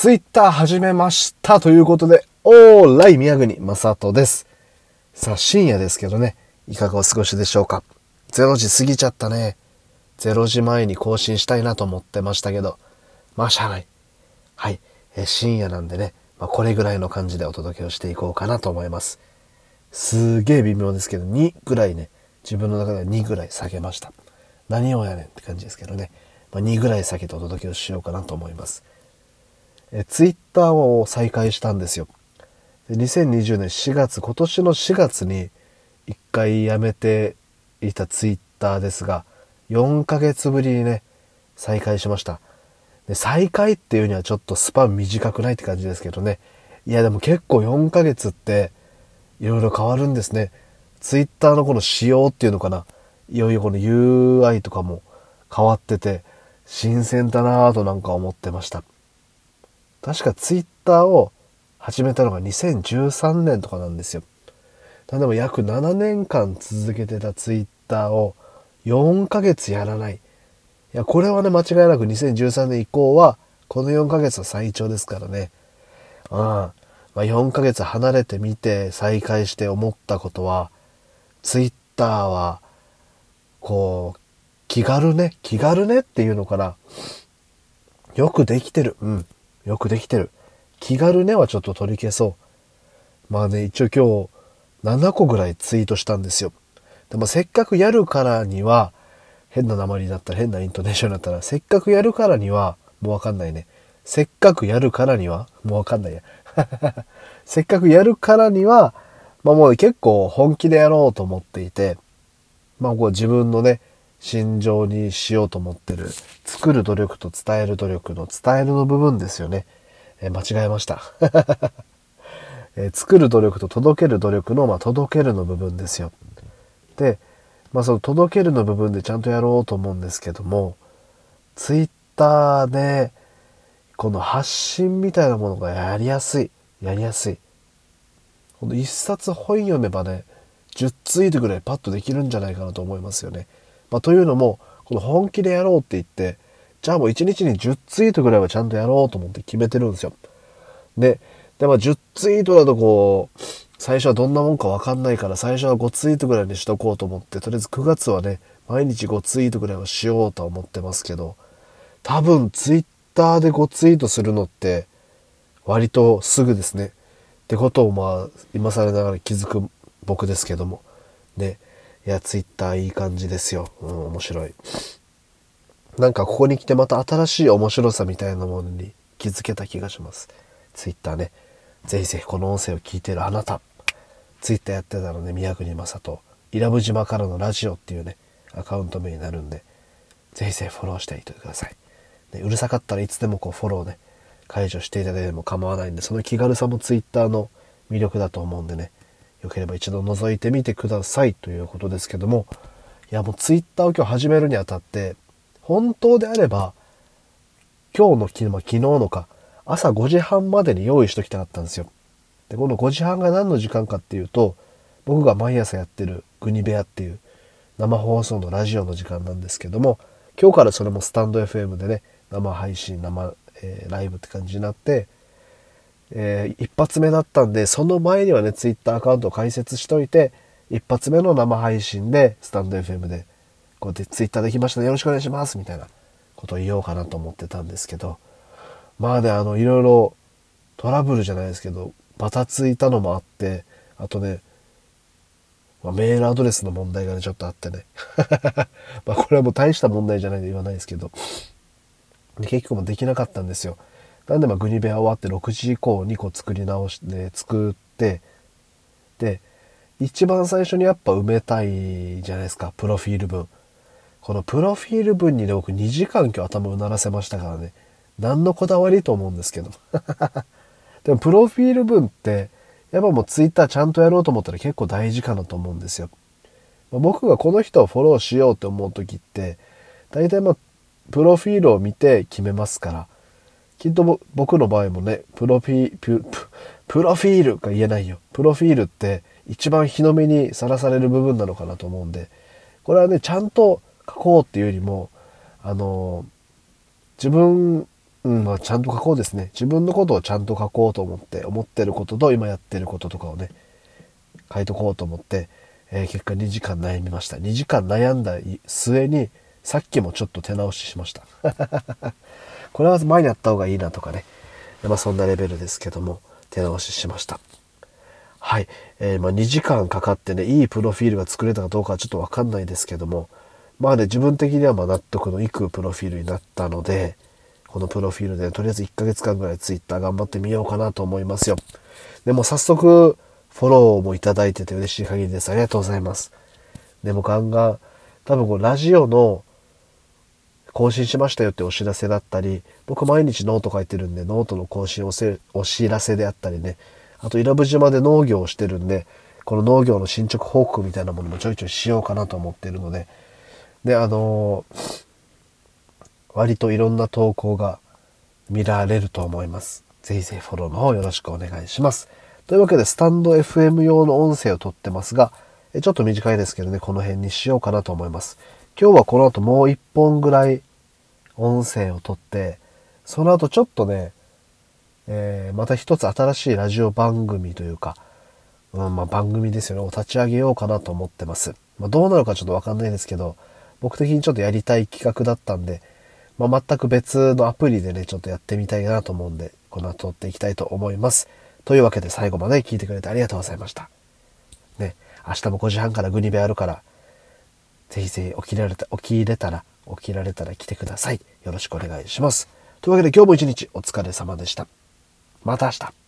ツイッター始めましたということで、オーライ宮国正人です。さあ、深夜ですけどね、いかがお過ごしでしょうか？0時過ぎちゃったね。0時前に更新したいなと思ってましたけど、まあ、しゃあない。はい。え深夜なんでね、まあ、これぐらいの感じでお届けをしていこうかなと思います。すげえ微妙ですけど、2ぐらいね、自分の中では2ぐらい下げました。何をやねんって感じですけどね。まあ、2ぐらい下げてお届けをしようかなと思います。えツイッターを再開したんですよ。2020年4月、今年の4月に一回やめていたツイッターですが、4ヶ月ぶりにね、再開しました。で再開っていうにはちょっとスパン短くないって感じですけどね。いやでも結構4ヶ月っていろいろ変わるんですね。ツイッターのこの仕様っていうのかな。いよいよこの UI とかも変わってて、新鮮だなぁとなんか思ってました。確かツイッターを始めたのが2013年とかなんですよ。でも約7年間続けてたツイッターを4ヶ月やらない。いや、これはね、間違いなく2013年以降は、この4ヶ月は最長ですからね。うん。まあ、4ヶ月離れてみて再開して思ったことは、ツイッターは、こう、気軽ね、気軽ねっていうのかな。よくできてる。うん。よくできてる。気軽ねはちょっと取り消そう。まあね、一応今日7個ぐらいツイートしたんですよ。でもせっかくやるからには、変な鉛だったら変なイントネーションだったら、せっかくやるからには、もうわかんないね。せっかくやるからには、もうわかんないや。せっかくやるからには、まあもう結構本気でやろうと思っていて、まあこう自分のね、心情にしようと思ってる、作る努力と伝える努力の伝えるの部分ですよね。え間違えました、え作る努力と届ける努力の、まあ、届けるの部分ですよ。で、まあその届けるの部分でちゃんとやろうと思うんですけども、ツイッターで、この発信みたいなものがやりやすい。やりやすい。この一冊本読めばね、10ツイートぐらいパッとできるんじゃないかなと思いますよね。まあ、というのも、この本気でやろうって言って、じゃあもう1日に10ツイートぐらいはちゃんとやろうと思って決めてるんですよ。で、で、まあ10ツイートだとこう、最初はどんなもんかわかんないから、最初は5ツイートぐらいにしとこうと思って、とりあえず9月はね、毎日5ツイートぐらいはしようと思ってますけど、多分ツイッターで5ツイートするのって、割とすぐですね。ってことをまあ、今更ながら気づく僕ですけども。ね。いや、ツイッターいい感じですよ。うん、面白い。なんかここに来てまた新しい面白さみたいなものに気づけた気がします。ツイッターね。ぜひぜひこの音声を聞いてるあなた。ツイッターやってたのね、宮国正人。伊良部島からのラジオっていうね、アカウント名になるんで、ぜひぜひフォローしていてください。ね、うるさかったらいつでもこうフォローね、解除していただいても構わないんで、その気軽さもツイッターの魅力だと思うんでね、よければ一度覗いてみてくださいということですけども、いやもうツイッターを今日始めるにあたって、本当であれば、今日の昨日、昨日のか、朝5時半までに用意しときたかったんですよ。で、この5時半が何の時間かっていうと、僕が毎朝やってるグニベアっていう生放送のラジオの時間なんですけども、今日からそれもスタンド FM でね、生配信、生、えー、ライブって感じになって、えー、一発目だったんで、その前にはね、ツイッターアカウントを開設しといて、一発目の生配信で、スタンド FM で、こうやってツイッターできましたね、よろしくお願いします、みたいなことを言おうかなと思ってたんですけど、まあね、あの、いろいろトラブルじゃないですけど、バタついたのもあって、あとね、まあ、メールアドレスの問題がね、ちょっとあってね。まあこれはもう大した問題じゃないと言わないですけど、結局もできなかったんですよ。なんでまあグニベア終わって6時以降にこう作り直して、作って、で、一番最初にやっぱ埋めたいじゃないですか、プロフィール文。このプロフィール文にね、僕2時間今日頭うならせましたからね。何のこだわりと思うんですけど。でもプロフィール文って、やっぱもうツイッターちゃんとやろうと思ったら結構大事かなと思うんですよ。僕がこの人をフォローしようって思う時って、大体まあ、プロフィールを見て決めますから。きっと僕の場合もね、プロフィー、プ、プロフィールが言えないよ。プロフィールって一番日の目にさらされる部分なのかなと思うんで、これはね、ちゃんと書こうっていうよりも、あの、自分うん、まあ、ちゃんと書こうですね。自分のことをちゃんと書こうと思って、思ってることと今やってることとかをね、書いとこうと思って、えー、結果2時間悩みました。2時間悩んだ末に、さっきもちょっと手直ししました。これは前にやった方がいいなとかね。まあそんなレベルですけども、手直ししました。はい。えー、まあ2時間かかってね、いいプロフィールが作れたかどうかはちょっとわかんないですけども、まあね、自分的にはま納得のいくプロフィールになったので、このプロフィールでとりあえず1ヶ月間ぐらい Twitter 頑張ってみようかなと思いますよ。でも早速、フォローもいただいてて嬉しい限りです。ありがとうございます。でもガンガン、多分こうラジオの更新しましたよってお知らせだったり、僕毎日ノート書いてるんで、ノートの更新おせお知らせであったりね、あと伊良部島で農業をしてるんで、この農業の進捗報告みたいなものもちょいちょいしようかなと思ってるので、で、あのー、割といろんな投稿が見られると思います。ぜひぜひフォローの方よろしくお願いします。というわけで、スタンド FM 用の音声を撮ってますが、ちょっと短いですけどね、この辺にしようかなと思います。今日はこの後もう一本ぐらい音声を撮って、その後ちょっとね、えー、また一つ新しいラジオ番組というか、うん、まあ番組ですよね、を立ち上げようかなと思ってます。まあどうなるかちょっとわかんないですけど、僕的にちょっとやりたい企画だったんで、まあ全く別のアプリでね、ちょっとやってみたいなと思うんで、この後撮っていきたいと思います。というわけで最後まで聞いてくれてありがとうございました。ね、明日も5時半からグニベあるから、ぜひぜひ起きられた、起きれたら、起きられたら来てください。よろしくお願いします。というわけで今日も一日お疲れ様でした。また明日。